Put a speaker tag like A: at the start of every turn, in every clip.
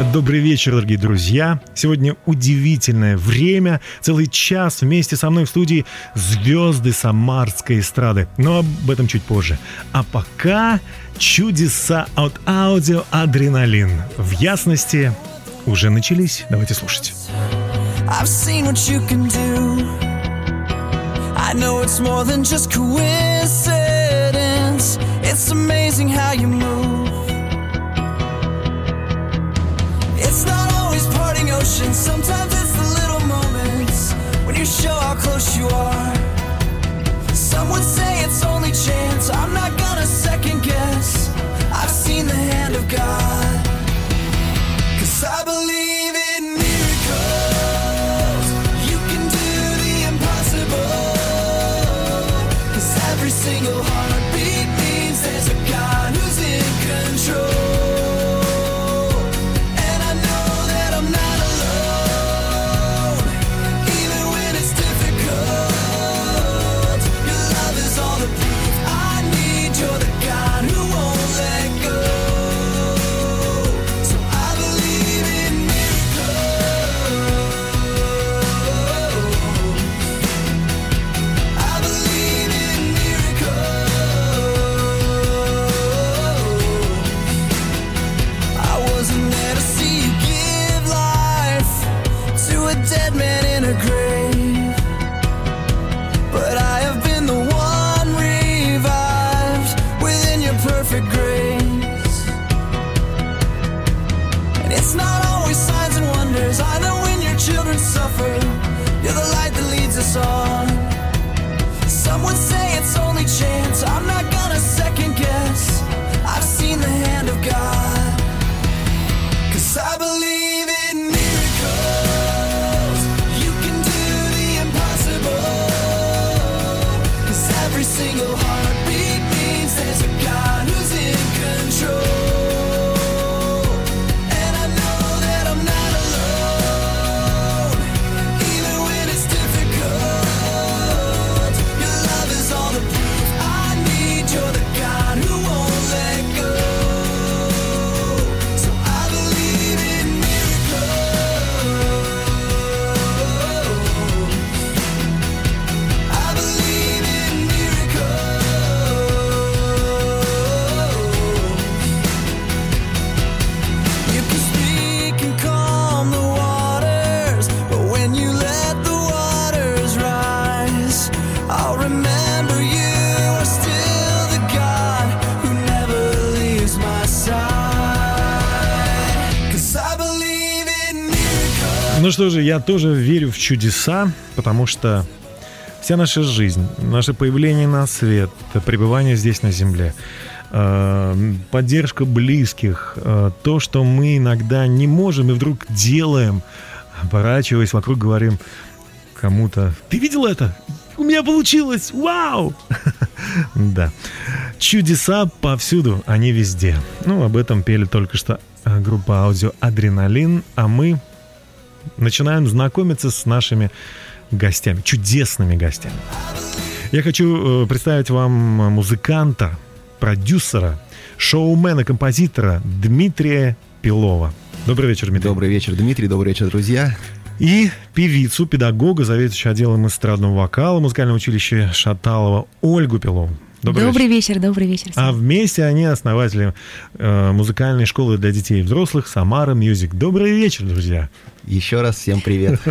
A: Добрый вечер, дорогие друзья. Сегодня удивительное время. Целый час вместе со мной в студии звезды самарской эстрады. Но об этом чуть позже. А пока чудеса от аудио «Адреналин». В ясности уже начались. Давайте слушать. It's amazing how you move. It's not always parting oceans, sometimes it's the little moments when you show how close you are. Some would say it's only chance, I'm not gonna second guess. I've seen the hand of God. Cause I believe что же, я тоже верю в чудеса, потому что вся наша жизнь, наше появление на свет, пребывание здесь на земле, э, поддержка близких, э, то, что мы иногда не можем и вдруг делаем, оборачиваясь вокруг, говорим кому-то, ты видел это? У меня получилось! Вау! Да. Чудеса повсюду, они везде. Ну, об этом пели только что э, группа аудио «Адреналин», а мы начинаем знакомиться с нашими гостями, чудесными гостями. Я хочу э, представить вам музыканта, продюсера, шоумена, композитора Дмитрия Пилова. Добрый вечер, Дмитрий.
B: Добрый вечер, Дмитрий. Добрый вечер, друзья.
A: И певицу, педагога, заведующую отделом эстрадного вокала музыкального училища Шаталова Ольгу Пилову.
C: Добрый, добрый вечер. вечер, добрый вечер.
A: А вместе они основатели э, музыкальной школы для детей и взрослых Samara Music. Добрый вечер, друзья.
B: Еще раз всем привет.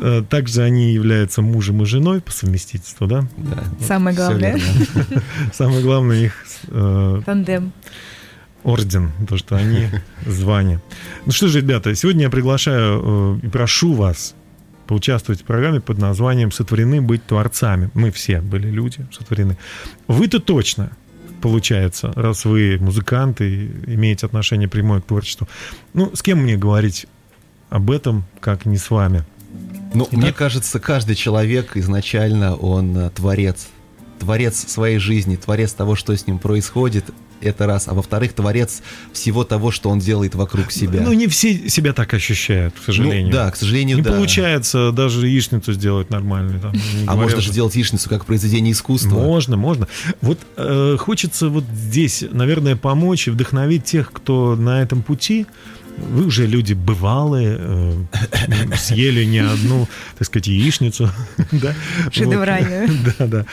A: Э, также они являются мужем и женой по совместительству, да?
C: Да. Самое главное.
A: Самое главное их...
C: Э, Тандем.
A: Орден, то, что они звание. Ну что же, ребята, сегодня я приглашаю э, и прошу вас поучаствовать в программе под названием «Сотворены быть творцами». Мы все были люди сотворены. Вы-то точно, получается, раз вы музыканты, имеете отношение прямое к творчеству. Ну, с кем мне говорить об этом, как не с вами.
B: Ну, Итак... мне кажется, каждый человек изначально он э, творец. Творец своей жизни, творец того, что с ним происходит это раз, а во-вторых, творец всего того, что он делает вокруг себя.
D: Ну, не все себя так ощущают, к сожалению. Ну,
B: да, к сожалению,
D: не
B: да.
D: получается даже яичницу сделать нормально. Там,
B: а говоря, можно же сделать яичницу как произведение искусства.
D: Можно, можно. Вот э, хочется вот здесь, наверное, помочь и вдохновить тех, кто на этом пути, вы уже люди бывалые, э, съели не одну, так сказать, яичницу.
C: да? Шедевральную.
D: Да, да.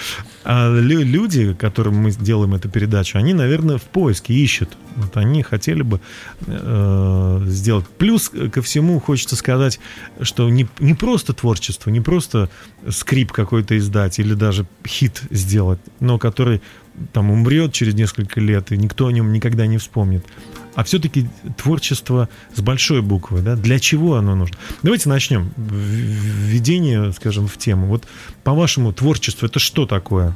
D: А люди, которым мы делаем эту передачу, они, наверное, в поиске ищут. Вот они хотели бы э, сделать. Плюс ко всему хочется сказать, что не, не просто творчество, не просто скрип какой-то издать или даже хит сделать, но который там умрет через несколько лет, и никто о нем никогда не вспомнит. А все-таки творчество с большой буквы, да? Для чего оно нужно? Давайте начнем. Введение, скажем, в тему. Вот по-вашему, творчество это что такое?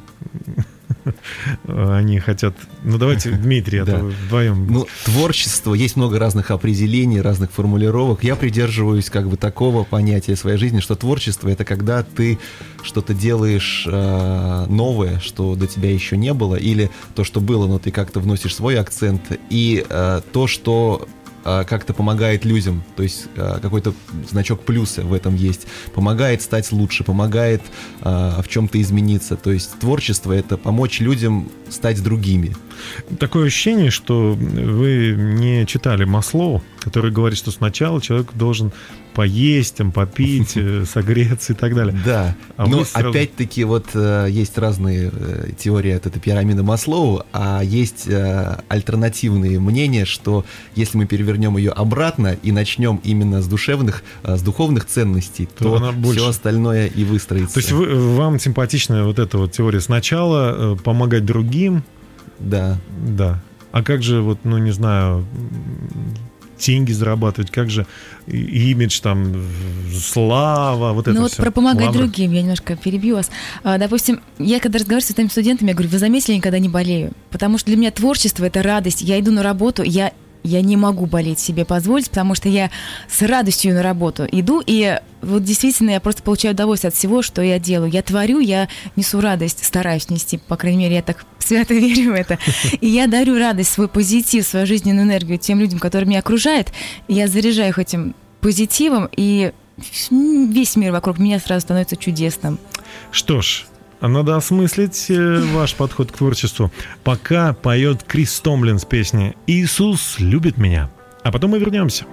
D: Они хотят... Ну, давайте, Дмитрий, а то вдвоем...
B: Ну, творчество, есть много разных определений, разных формулировок. Я придерживаюсь как бы такого понятия в своей жизни, что творчество — это когда ты что-то делаешь э, новое, что до тебя еще не было, или то, что было, но ты как-то вносишь свой акцент, и э, то, что а, как-то помогает людям, то есть а, какой-то значок плюса в этом есть, помогает стать лучше, помогает а, в чем-то измениться. То есть творчество это помочь людям стать другими.
D: Такое ощущение, что вы не читали Маслоу, который говорит, что сначала человек должен поесть, там, попить, э, согреться и так далее.
B: Да, а но сразу... опять-таки вот э, есть разные э, теории от этой пирамиды Маслоу, а есть альтернативные мнения, что если мы перевернем ее обратно и начнем именно с душевных, с духовных ценностей, то, то все остальное и выстроится.
D: То есть вы, вам симпатична вот эта вот теория сначала помогать другим,
B: да.
D: Да. А как же, вот, ну, не знаю, деньги зарабатывать, как же имидж, там, слава, вот это
C: Ну вот
D: все.
C: про помогать Лавра. другим, я немножко перебью вас. А, допустим, я когда разговариваю с своими студентами, я говорю, вы заметили, я никогда не болею, потому что для меня творчество — это радость. Я иду на работу, я я не могу болеть себе позволить, потому что я с радостью на работу иду, и вот действительно я просто получаю удовольствие от всего, что я делаю. Я творю, я несу радость, стараюсь нести, по крайней мере, я так свято верю в это. И я дарю радость, свой позитив, свою жизненную энергию тем людям, которые меня окружают. И я заряжаю их этим позитивом, и весь мир вокруг меня сразу становится чудесным.
D: Что ж, надо осмыслить э, ваш подход к творчеству. Пока поет Крис Томлин с песней «Иисус любит меня». А потом мы вернемся.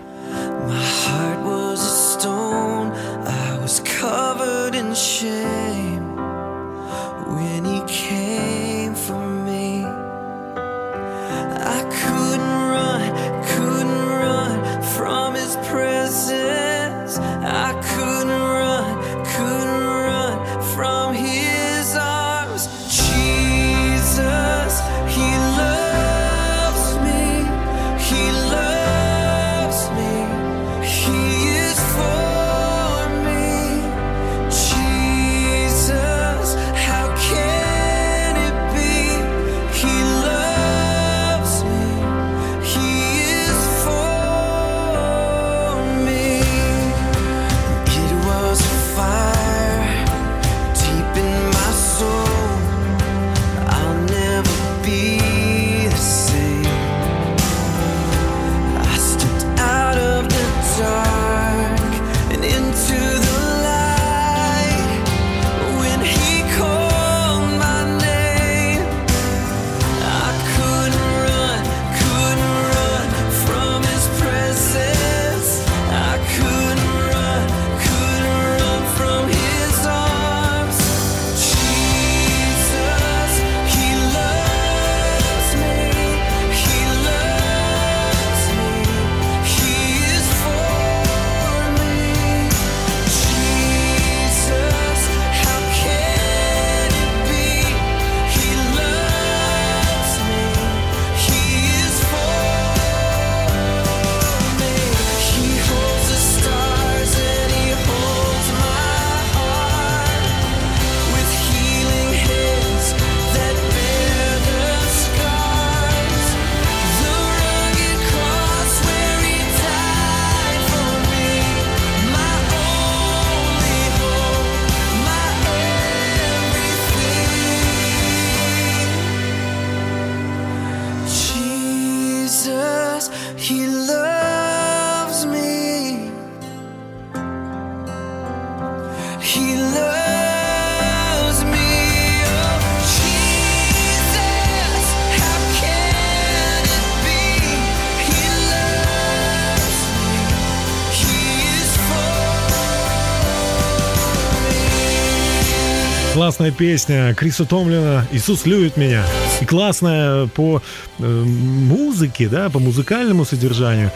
D: Классная песня Криса Томлина «Иисус любит меня». И классная по э, музыке, да, по музыкальному содержанию.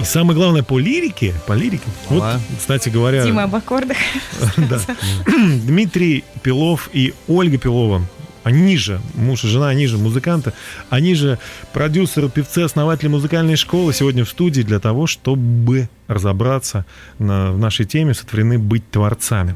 D: И самое главное, по лирике, по лирике. Вот, кстати говоря...
C: Дима об аккордах. Да.
D: Дмитрий Пилов и Ольга Пилова они же, муж и жена, они же музыканты, они же продюсеры, певцы, основатели музыкальной школы сегодня в студии для того, чтобы разобраться на, в нашей теме «Сотворены быть творцами».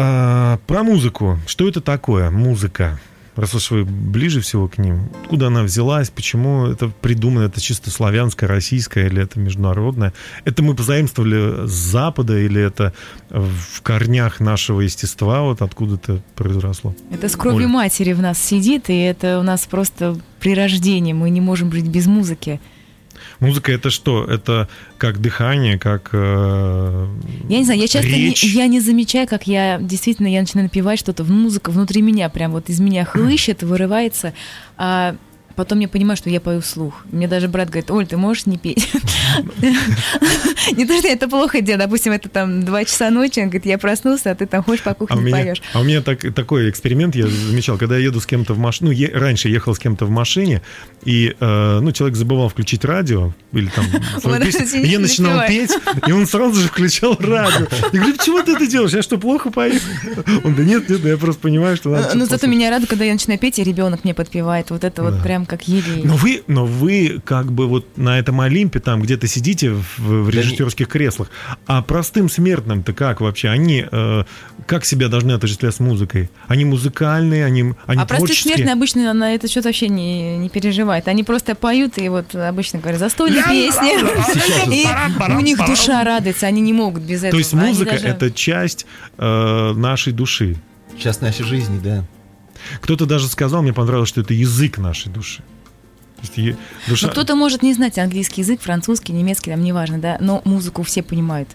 D: А, про музыку. Что это такое? Музыка раз уж вы ближе всего к ним, откуда она взялась, почему это придумано, это чисто славянское, российское или это международное? Это мы позаимствовали с Запада или это в корнях нашего естества, вот откуда-то произросло?
C: Это с кровью Оль. матери в нас сидит, и это у нас просто при рождении, мы не можем жить без музыки.
D: Музыка это что? Это как дыхание, как э,
C: Я не знаю, я часто не, я не замечаю, как я действительно я начинаю напевать что-то, музыка внутри меня прям вот из меня хлыщет, вырывается. А потом я понимаю, что я пою вслух. Мне даже брат говорит, Оль, ты можешь не петь? Не то, что это плохо делать, допустим, это там два часа ночи, он говорит, я проснулся, а ты там ходишь по кухне поешь.
D: А у меня такой эксперимент я замечал, когда я еду с кем-то в машине, ну, раньше ехал с кем-то в машине, и, э, ну, человек забывал включить радио, или там, я начинал петь, и он сразу же включал радио. Я говорю, почему ты это делаешь? Я что, плохо пою? Он, да нет, нет, я просто понимаю, что надо...
C: Ну, зато меня рада, когда я начинаю петь, и ребенок мне подпевает. Вот это вот прям как елей.
D: Но вы, но вы как бы вот на этом Олимпе там где-то сидите в, в режиссерских да креслах, а простым смертным-то как вообще? Они э, как себя должны отождествлять с музыкой? Они музыкальные, они, они
C: А простые смертные обычно на это что-то вообще не, не переживают. Они просто поют и вот обычно говорят застольные песни. И у них душа радуется, они не могут без этого.
D: То есть музыка это часть э, нашей души.
B: Часть нашей жизни, да.
D: Кто-то даже сказал, мне понравилось, что это язык нашей души.
C: Душа... Но кто-то может не знать английский язык, французский, немецкий, там неважно, да, но музыку все понимают.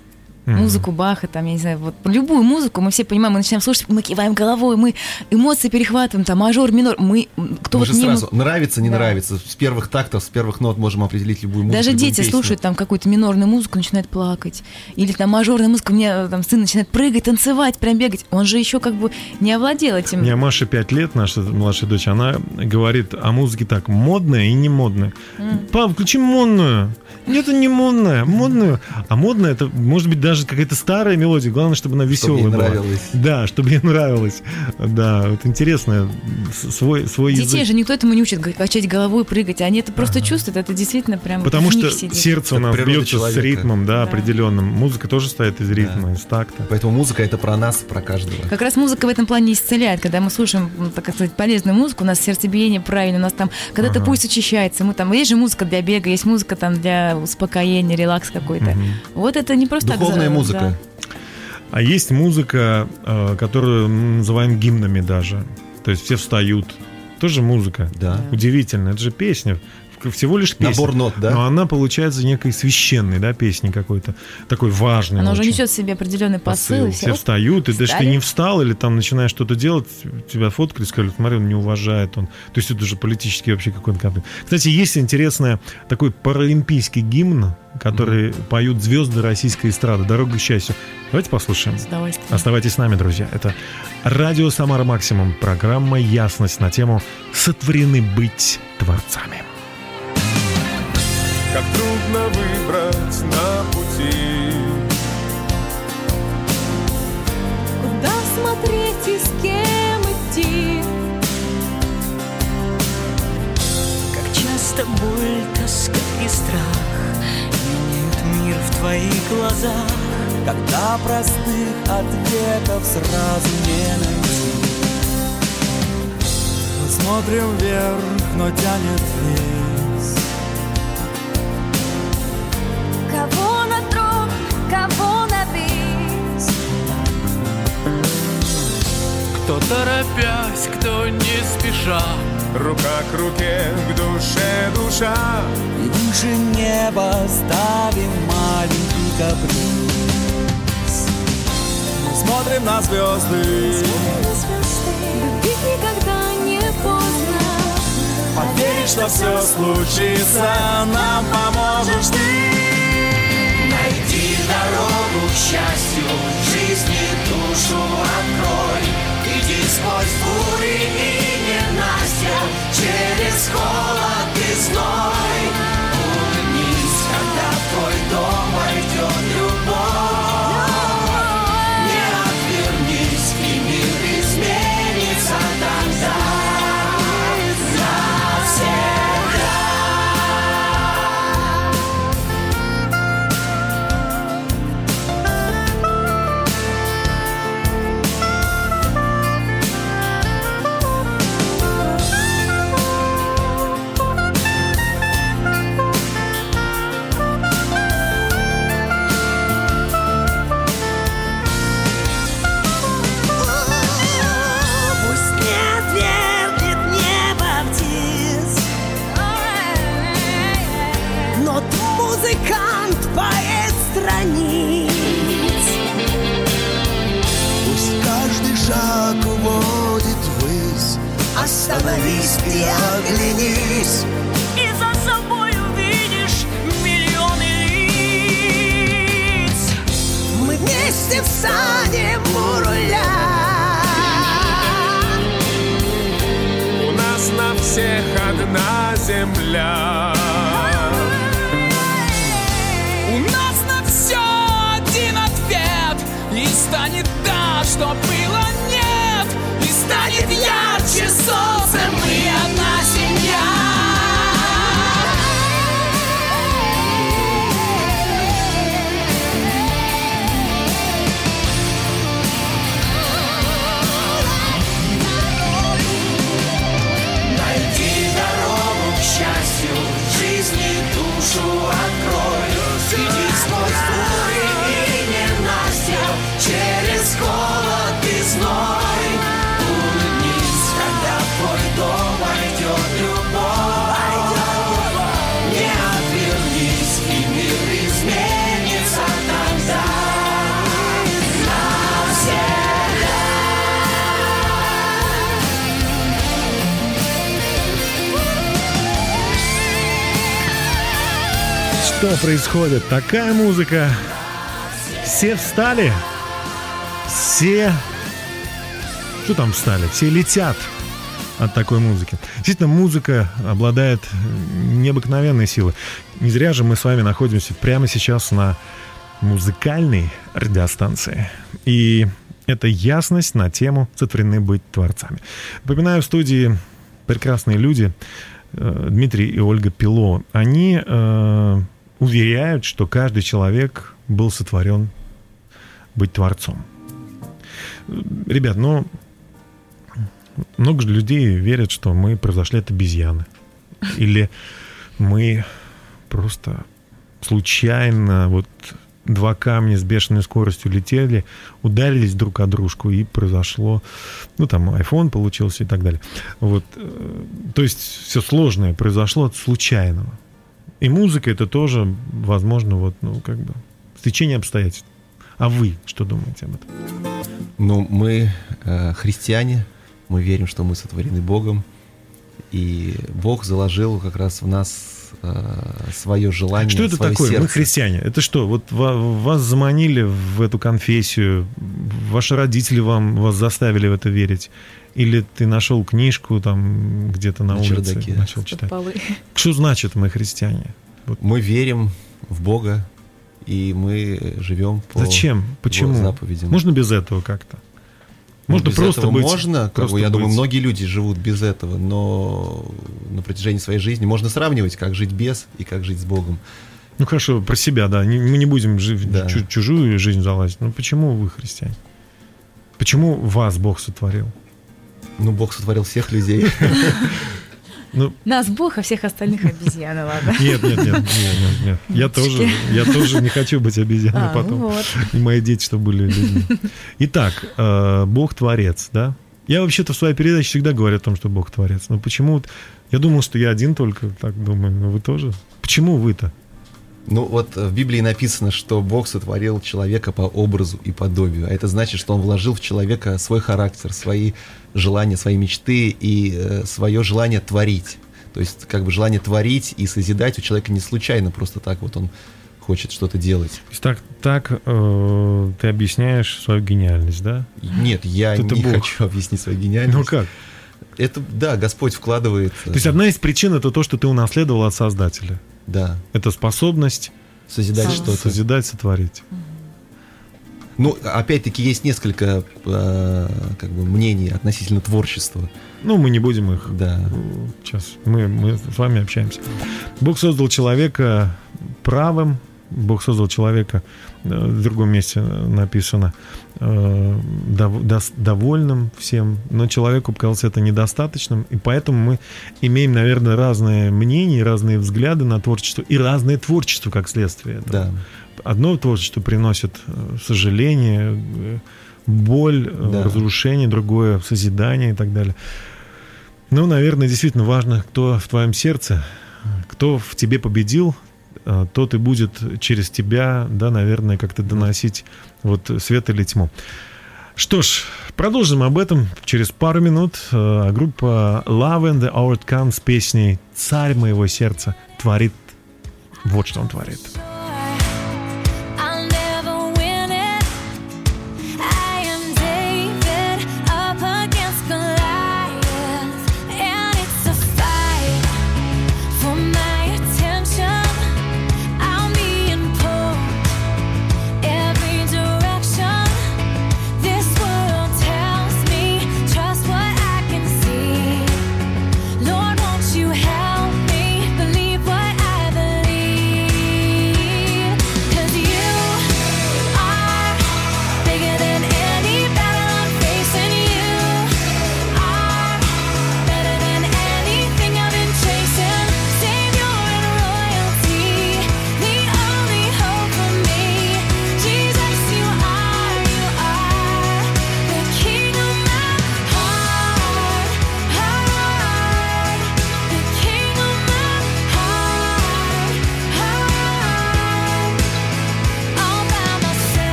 C: Mm-hmm. Музыку Баха, там, я не знаю, вот любую музыку мы все понимаем, мы начинаем слушать, мы киваем головой, мы эмоции перехватываем, там, мажор, минор, мы,
B: кто мы вот же не сразу, нравится, не да. нравится, с первых тактов, с первых нот можем определить любую музыку.
C: Даже дети песню. слушают там какую-то минорную музыку, начинают плакать, или там мажорная музыка, у меня там сын начинает прыгать, танцевать, прям бегать, он же еще как бы не овладел этим.
D: У меня Маша 5 лет, наша младшая дочь, она говорит о музыке так, модная и не модная. Mm. Пап, включи модную. Нет, это не модная, модную. А модная это может быть даже какая-то старая мелодия. Главное, чтобы она веселая чтобы была. нравилась. Да, чтобы ей нравилось. Да, вот интересно свой свой
C: Детей язык. же никто этому не учит качать головой, прыгать. Они это просто ага. чувствуют. Это действительно прям.
D: Потому что сидит. сердце у нас бьется человека. с ритмом, да, да, определенным. Музыка тоже стоит из ритма, да. из такта.
B: Поэтому музыка это про нас, про каждого.
C: Как раз музыка в этом плане исцеляет, когда мы слушаем, так сказать, полезную музыку, у нас сердцебиение правильно, у нас там, когда-то ага. пульс очищается, мы там есть же музыка для бега, есть музыка там для успокоения, релакс какой-то. Угу. Вот это не просто
B: Духовная так, музыка. Да.
D: А есть музыка, э, которую мы называем гимнами даже. То есть все встают. Тоже музыка.
B: Да.
D: Удивительно. Это же песня всего лишь песня.
B: Набор нот, да?
D: Но она получается некой священной, да, песней какой-то, такой важной.
C: Она очень. уже несет в себе определенный посыл. посыл.
D: Все, все встают, и даже ты не встал или там начинаешь что-то делать, тебя фоткали, сказали, смотри, он не уважает он. То есть это уже политический вообще какой-то конфликт. Кстати, есть интересный такой паралимпийский гимн, который mm-hmm. поют звезды российской эстрады «Дорога к счастью». Давайте послушаем. Оставайтесь с нами, друзья. Это радио «Самара Максимум», программа «Ясность» на тему «Сотворены быть творцами»
E: как трудно выбрать на пути.
F: Куда смотреть и с кем идти?
A: Как часто боль, тоска и страх Меняют мир в твоих глазах Когда простых ответов сразу не найти
E: Мы смотрим вверх, но тянет вверх торопясь, кто не спеша. Рука к руке, к душе душа.
A: И выше неба ставим маленький каприз.
E: Мы смотрим на звезды.
F: Любить никогда не поздно.
E: Поверить, что все случится Нам поможешь ты.
G: Дорогу к счастью, жизни душу открой
A: сквозь бури и ненастья, через холод и зной. Улыбнись, когда в твой дом войдет любовь. И
D: происходит? Такая музыка. Все встали. Все... Что там встали? Все летят от такой музыки. Действительно, музыка обладает необыкновенной силой. Не зря же мы с вами находимся прямо сейчас на музыкальной радиостанции. И это ясность на тему «Сотворены быть творцами». Напоминаю, в студии прекрасные люди, э, Дмитрий и Ольга Пило. Они э, уверяют, что каждый человек был сотворен быть творцом. Ребят, ну, много же людей верят, что мы произошли от обезьяны. Или мы просто случайно вот два камня с бешеной скоростью летели, ударились друг о дружку, и произошло, ну, там, iPhone получился и так далее. Вот, э, то есть все сложное произошло от случайного. И музыка это тоже, возможно, вот, ну, как бы, стечение обстоятельств. А вы что думаете об этом?
B: Ну, мы э, христиане, мы верим, что мы сотворены Богом, и Бог заложил как раз в нас э, свое желание,
D: Что это
B: свое
D: такое? Мы
B: сердце.
D: христиане. Это что? Вот ва- вас заманили в эту конфессию, ваши родители вам вас заставили в это верить? Или ты нашел книжку там где-то на,
B: На
D: улице,
B: чердаке.
D: начал читать?
C: Полы.
D: Что значит мы христиане?
B: Мы верим в Бога, и мы живем по
D: Зачем?
B: его
D: Почему?
B: заповедям.
D: Можно без этого как-то?
B: Ну,
D: Можно
B: без
D: просто
B: этого
D: быть.
B: можно, как
D: просто
B: бы, я думаю,
D: быть.
B: многие люди живут без этого, но на протяжении своей жизни можно сравнивать, как жить без и как жить с Богом.
D: Ну хорошо, про себя, да. Мы не будем жить
B: Да.
D: чу- чужую жизнь залазить. Ну почему вы христиане? Почему вас Бог сотворил?
B: Ну, Бог сотворил всех людей.
D: Ну,
C: Нас Бог, а всех остальных обезьяны, ладно.
D: нет, нет, нет, нет, нет, нет. Я тоже, я тоже не хочу быть обезьяной
C: А, ну
D: потом.
C: вот.
D: И мои дети, чтобы были людьми. Итак, э, Бог творец, да? Я вообще-то в своей передаче всегда говорю о том, что Бог творец. Но почему? вот- Я думал, что я один только так думаю, но вы тоже. Почему вы-то?
B: Ну, вот в Библии написано, что Бог сотворил человека по образу и подобию. А это значит, что Он вложил в человека свой характер, свои желания, свои мечты и э, свое желание творить. То есть, как бы желание творить и созидать у человека не случайно, просто так вот он хочет что-то делать.
D: То есть так, так э, ты объясняешь свою гениальность, да?
B: Нет, я
D: Это
B: не
D: Бог.
B: хочу объяснить свою гениальность.
D: Ну как?
B: Это, да, Господь вкладывает.
D: То есть одна из причин это то, что ты унаследовал от Создателя.
B: Да,
D: Это способность
B: созидать
C: Сам.
B: что-то.
D: созидать, сотворить.
B: Ну, опять-таки, есть несколько э, как бы, мнений относительно творчества.
D: Ну, мы не будем их
B: Да.
D: сейчас. Мы, мы с вами общаемся. Бог создал человека правым, Бог создал человека, в другом месте написано, э, довольным всем, но человеку показалось это недостаточным, и поэтому мы имеем, наверное, разные мнения, разные взгляды на творчество и разное творчество как следствие. этого.
B: Да.
D: Одно творчество приносит э, сожаление, э, боль,
B: Да.
D: разрушение, другое созидание и так далее. Ну, наверное, действительно важно, кто в твоем сердце, кто в тебе победил, тот и будет через тебя, да, наверное, как-то доносить вот свет или тьму.
G: Что ж, продолжим об этом через пару минут. Э, Группа Love and the Outcome с песней «Царь моего сердца» творит вот что он творит.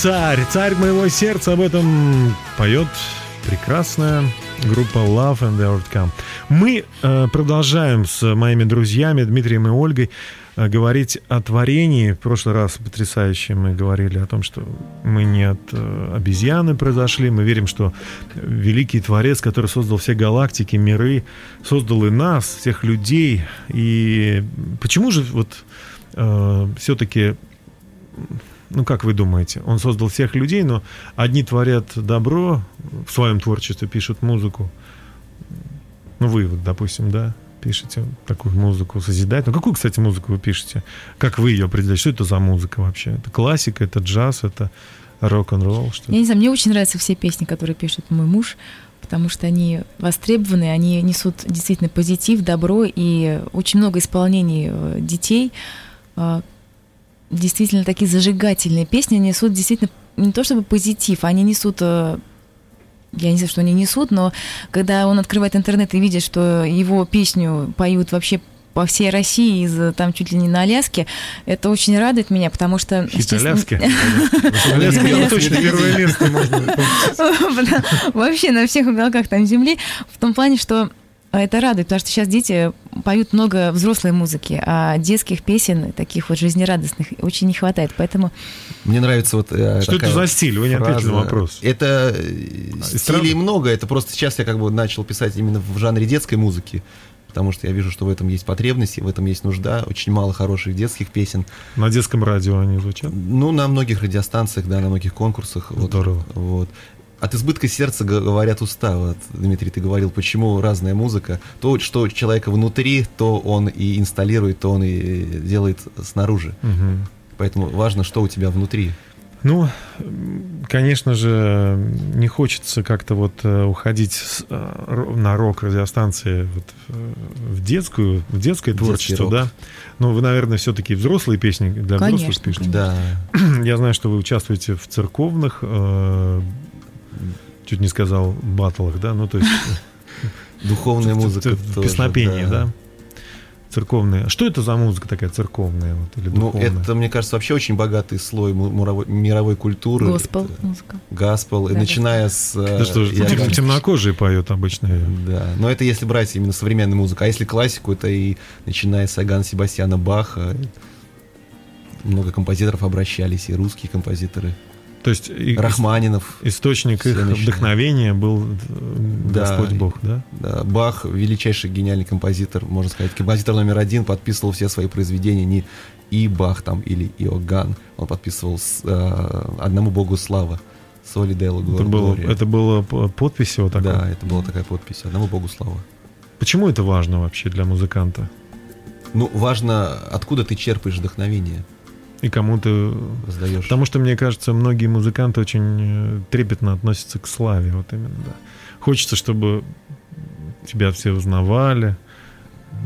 G: Царь, царь моего сердца. Об этом поет прекрасная группа Love and the Outcome. Мы э, продолжаем с моими друзьями Дмитрием и Ольгой э, говорить о творении. В прошлый раз потрясающе мы говорили о том, что мы не от э, обезьяны произошли. Мы верим, что великий творец, который создал все галактики, миры, создал и нас, всех людей. И почему же вот э, все-таки ну, как вы думаете, он создал всех людей, но одни творят добро в своем творчестве, пишут музыку. Ну, вы, вот, допустим, да, пишете такую музыку, созидательную. Какую, кстати, музыку вы пишете? Как вы ее определяете? Что это за музыка вообще? Это классика, это джаз, это рок-н-ролл? Что
C: Я не знаю, мне очень нравятся все песни, которые пишет мой муж, потому что они востребованы, они несут действительно позитив, добро, и очень много исполнений э, детей. Э, Действительно, такие зажигательные песни несут действительно не то чтобы позитив, они несут э, я не знаю, что они несут, но когда он открывает интернет и видит, что его песню поют вообще по всей России, из там чуть ли не на Аляске, это очень радует меня, потому что...
G: Хит
C: честно,
G: Аляски. Аляска, точно первое место можно
C: Вообще на всех уголках там земли. В том плане, что это радует, потому что сейчас дети поют много взрослой музыки, а детских песен, таких вот жизнерадостных, очень не хватает. Поэтому
B: Мне нравится вот э,
G: Что это за стиль? Вы не ответили на
B: фраза.
G: вопрос.
B: Это э, стилей много, это просто сейчас я как бы начал писать именно в жанре детской музыки, потому что я вижу, что в этом есть потребность, и в этом есть нужда. Очень мало хороших детских песен.
G: На детском радио они звучат?
B: Ну, на многих радиостанциях, да, на многих конкурсах. Вот,
G: Здорово.
B: Вот. От избытка сердца говорят уста. Вот, Дмитрий, ты говорил, почему разная музыка. То, что у человека внутри, то он и инсталирует, то он и делает снаружи.
D: Мгм.
B: Поэтому важно, что у тебя внутри.
D: Ну, конечно же, не хочется как-то вот э, уходить с, э, на рок радиостанции вот, э, в детскую, в детское
B: Детский
D: творчество,
B: рок.
D: да. Ну, вы, наверное, все-таки взрослые песни для взрослых
C: Конечно,
D: пишете.
B: Да.
D: Я знаю, что вы участвуете в церковных, э, чуть не сказал, батлах, да, ну, то есть
B: Духовная музыка. тоже,
D: песнопения, да. Церковные. Что это за музыка такая церковная вот, или
B: Ну, это, мне кажется, вообще очень богатый слой му- муровой- мировой культуры.
C: Госпел музыка.
B: Гаспел. И
C: Да,
B: начиная с... э,
D: Да что ж,
B: Иоганна-
D: тем- темнокожие поют обычно.
B: Да, но это если брать именно современную музыку. А если классику, это и начиная с Агана Себастьяна Баха. Много композиторов обращались, и русские композиторы.
D: То есть
B: Рахманинов.
D: источник их
B: начинают.
D: вдохновения был э,
B: Да.
D: Господь Бог, да?
B: Да, Бах, величайший гениальный композитор, можно сказать. Композитор номер один подписывал все свои произведения не и Бах там или Иоганн. Он подписывал с, э, одному богу слава. Соли Делла
D: Это было, это было подпись его такой.
B: Да, это была такая подпись. Одному богу слава.
D: Почему это важно вообще для музыканта?
B: Ну, важно, откуда ты черпаешь вдохновение,
D: И кому ты...
B: создаешь.
D: Потому что, мне кажется, многие музыканты очень э, трепетно относятся к славе. Вот именно, да. Хочется, чтобы тебя все узнавали.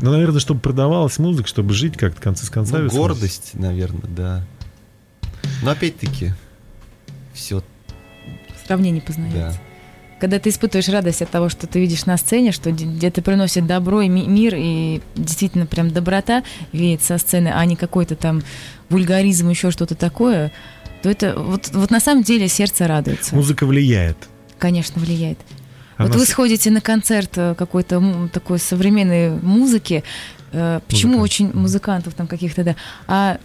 D: Ну, наверное, чтобы продавалась музыка, чтобы жить как-то концы с концами.
B: Ну, гордость, наверное, да. Но опять-таки, все,
C: Сравнение познается.
B: да.
C: Когда ты испытываешь радость от того, что ты видишь на сцене, что где- где-то приносит добро и ми- мир, и действительно прям доброта веет со сцены, а не какой-то там вульгаризм, еще что-то такое, то это вот, вот на самом деле сердце радуется.
D: Музыка влияет.
C: Конечно, влияет.
D: Она
C: вот вы сходите на концерт э, какой-то такой современной музыки, э, почему
D: Музыкант.
C: очень музыкантов там каких-то, да, а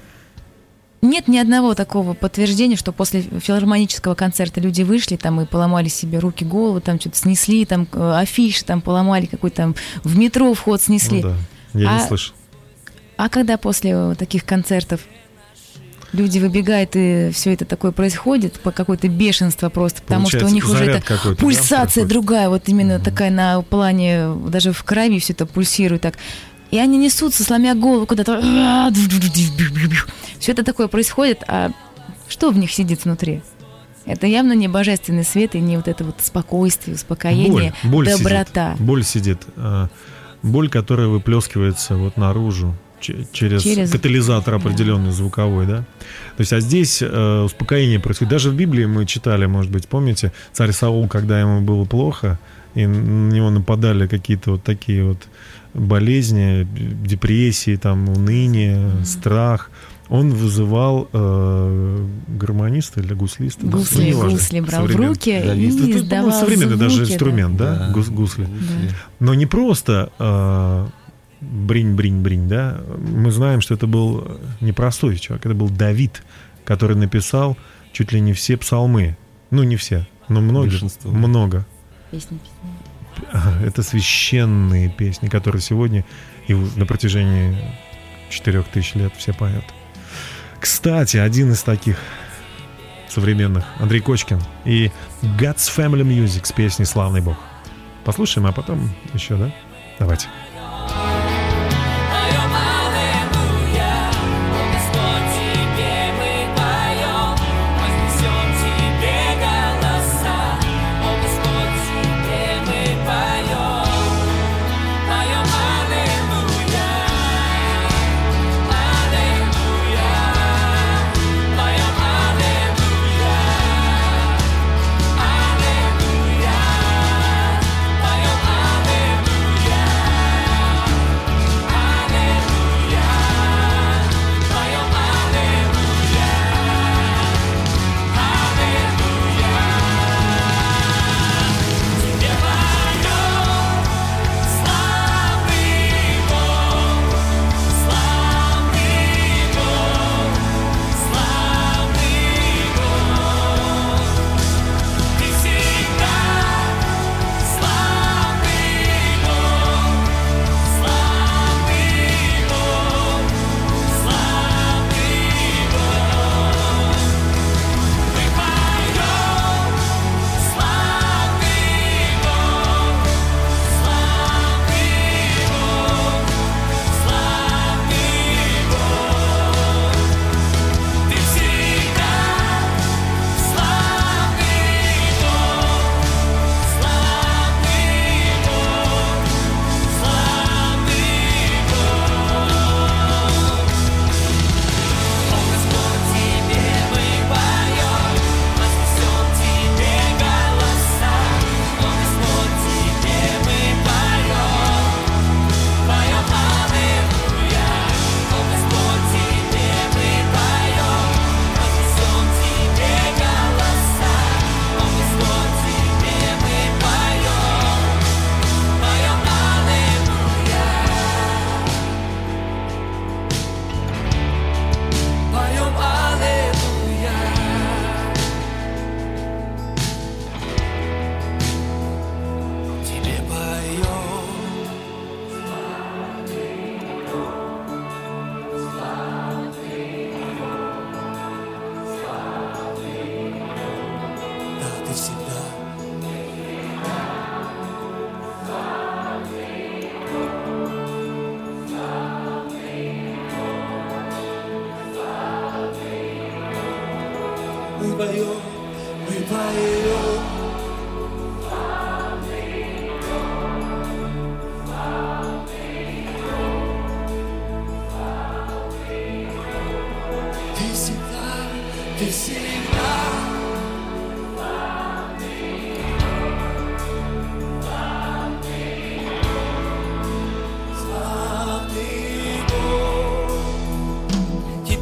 C: нет ни одного такого подтверждения, что после филармонического концерта люди вышли там и поломали себе руки, голову, там что-то снесли, там э, афиши там поломали, какой-то там в метро вход снесли.
D: Ну да, я не
C: А-
D: слышал.
C: А когда после таких концертов люди выбегают и все это такое происходит, по какое-то бешенство просто, потому что у
D: Получается,
C: них уже это
D: да,
C: пульсация
D: происходит?
C: другая, вот именно такая на плане, даже в крови все это пульсирует так. И они несутся, сломя голову куда-то. Все это такое происходит, а что в них сидит внутри? Это явно не божественный свет и не вот это вот спокойствие, успокоение,
D: боль, боль
C: доброта.
D: Сидит, боль сидит. а, боль, которая выплескивается вот наружу че- через,
C: Через-
D: катализатор определенный звуковой, да. То есть, а здесь э, успокоение происходит. Даже в Библии мы читали, может быть, помните, царь Саул, когда ему было плохо, и на него нападали какие-то вот такие вот болезни, депрессии, там, уныние, страх. Он вызывал э, гармониста или гуслиста? да? Ну,
C: Гусли,
D: неважно,
C: гусли брал в руки.
D: Это,
C: и
D: это,
C: издавал
D: ну, современный даже
C: звуки, да.
D: инструмент, да,
B: Да.
D: гус- гусли.
B: Гусли.
D: Но не просто э, бринь-бринь-бринь, да. Мы знаем, что это был непростой человек, это был Давид, который написал чуть ли не все псалмы. Ну, не все, но многие.
B: Большинство.
D: Много.
C: Песни, песни.
D: Это священные песни, которые сегодня и на протяжении четырех тысяч лет все поют. Кстати, один из таких современных, Андрей Кочкин и God's Family Music с песней «Славный Бог». Послушаем, а потом еще, да? Давайте.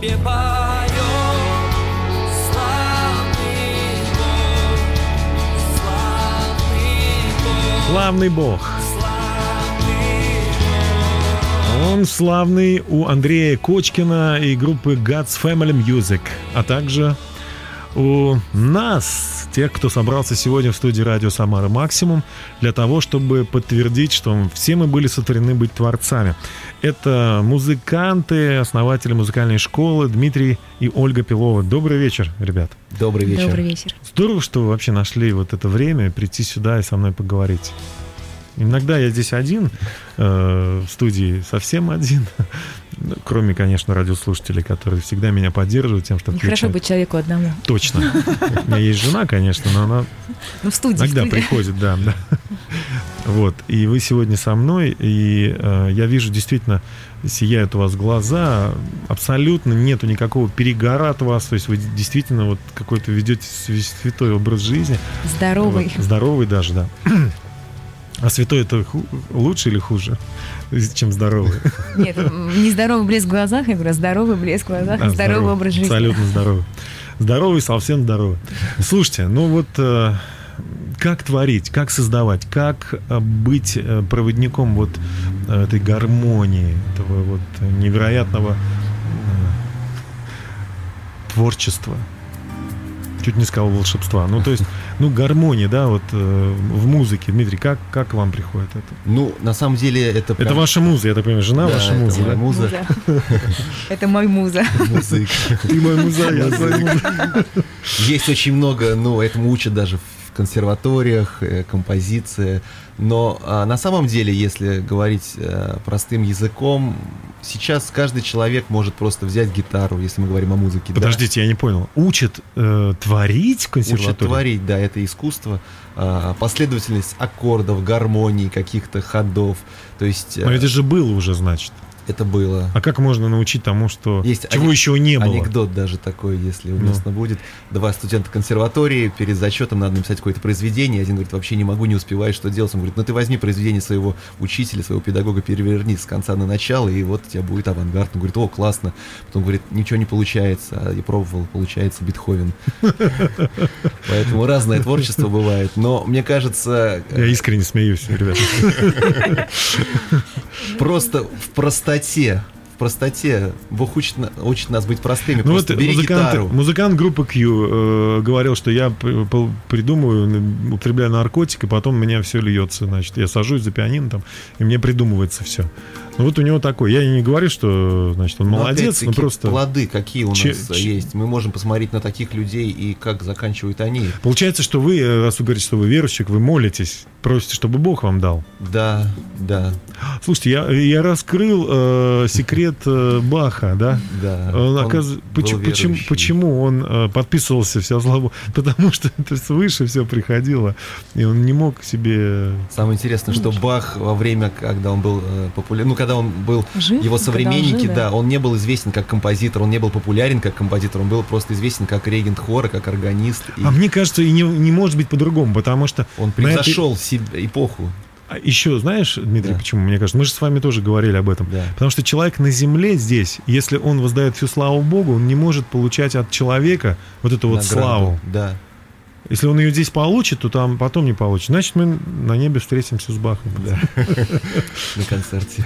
A: Тебе поем,
E: славный Бог,
D: Он славный у Андрея Кочкина и группы God's Family Music, а также у нас, тех, кто собрался сегодня в студии радио Самара Максимум, для того, чтобы подтвердить, что все мы были сотворены быть творцами. Это музыканты, основатели музыкальной школы Дмитрий и Ольга Пилова. Добрый вечер, ребят.
B: Добрый вечер.
C: Добрый вечер.
D: Здорово, что вы вообще нашли вот это время прийти сюда и со мной поговорить. Иногда я здесь один, э, в студии совсем один, Ну, кроме, конечно, радиослушателей, которые всегда меня поддерживают тем, что
C: Нехорошо
D: включают.
C: быть человеку одному.
D: Точно. У меня есть жена, конечно, но она
C: Ну, в студии. в
D: иногда
C: студии.
D: приходит, да, да. Вот, и вы сегодня со мной, и э, я вижу действительно, сияют у вас глаза, абсолютно нету никакого перегора от вас, то есть вы действительно вот какой-то ведете святой образ жизни.
C: Здоровый.
D: Вот, здоровый даже, да. А святой это лучше или хуже, чем здоровый?
C: Нет, не здоровый блеск в глазах, я говорю, здоровый блеск в глазах,
D: А,
C: здоровый образ жизни.
D: Абсолютно здоровый. Здоровый, совсем здоровый. Слушайте, ну вот э, как творить, как создавать, как э, быть э, проводником вот этой гармонии, этого вот невероятного творчества. Чуть не сказал волшебства. Ну, то есть, ну, гармония, да, вот э, в музыке. Дмитрий, как, как вам приходит это?
B: Ну, на самом деле это
D: Это
B: прям-
D: ваша муза, я так понимаю, жена
B: Да,
D: ваша
B: это
D: муза,
B: моя
D: да?
B: муза.
C: Это мой муза.
D: Ты мой муза, я твой муза.
B: Есть очень много, ну, этому учат даже в консерваториях, э, композиция. Но а, на самом деле, если говорить э, простым языком, сейчас каждый человек может просто взять гитару, если мы говорим о музыке. да.
D: Подождите, я не понял. Учат э, творить в
B: Учат
D: консерватории?
B: творить, да, это искусство, а, последовательность аккордов, гармоний, каких-то ходов. То есть э,
D: Но это же было уже, значит.
B: Это было.
D: А как можно научить тому, что
B: Есть
D: чего
B: ане-
D: еще не было?
B: Анекдот даже такой, если
D: Ну.
B: уместно будет. Два студента консерватории, перед зачетом надо написать какое-то произведение. Один говорит, вообще не могу, не успеваю, что делать. Он говорит, ну ты возьми произведение своего учителя, своего педагога, переверни с конца на начало, и вот у тебя будет авангард. Он говорит, о, классно. Потом говорит, ничего не получается. А я пробовал, получается Бетховен. Поэтому разное творчество бывает. Но мне кажется,
D: Я искренне смеюсь, ребята.
B: просто в простоте, в простоте Бог учит, учит нас быть простыми.
D: Ну вот
B: Просто бери
D: музыкант,
B: гитару.
D: музыкант группы Q э, говорил, что я придумываю, употребляю наркотик, и потом у меня все льется. Значит, я сажусь за пианино там, и мне придумывается все. Ну вот у него такой. Я не говорю, что значит он
B: Но
D: молодец, но просто.
B: плоды какие у нас
D: Че-
B: э, есть. Мы можем посмотреть на таких людей и как заканчивают они.
D: Получается, что вы, э, раз вы говорите, что вы верующий, вы молитесь, просите, чтобы Бог вам дал.
B: Да, да,
D: Слушайте, я, я раскрыл э, секрет э, Баха, да?
B: да.
D: Он,
B: Он был
D: почему, почему, почему он э, подписывался все славу? Потому что это свыше все приходило, и он не мог себе...
B: Самое интересное, что Бах во время, когда он был популярен, ну, когда он был,
C: Жив,
B: его
C: когда
B: современники,
C: жил,
B: да, он не был известен как композитор, он не был популярен как композитор, он был просто известен как регент хора, как органист. И
D: А мне кажется, и не, не может быть по-другому, потому что...
B: он
D: на этой-
B: превзошел себ- эпоху.
D: А Еще, знаешь, Дмитрий,
B: Да.
D: почему, мне кажется, мы же с вами тоже говорили об этом.
B: Да.
D: Потому что человек на земле здесь, если он воздает всю славу Богу, он не может получать от человека вот эту вот
B: Награду.
D: славу.
B: Да.
D: Если он ее здесь получит, то там потом не получит. Значит, мы на небе встретимся с Бахом.
B: Да. На концерте.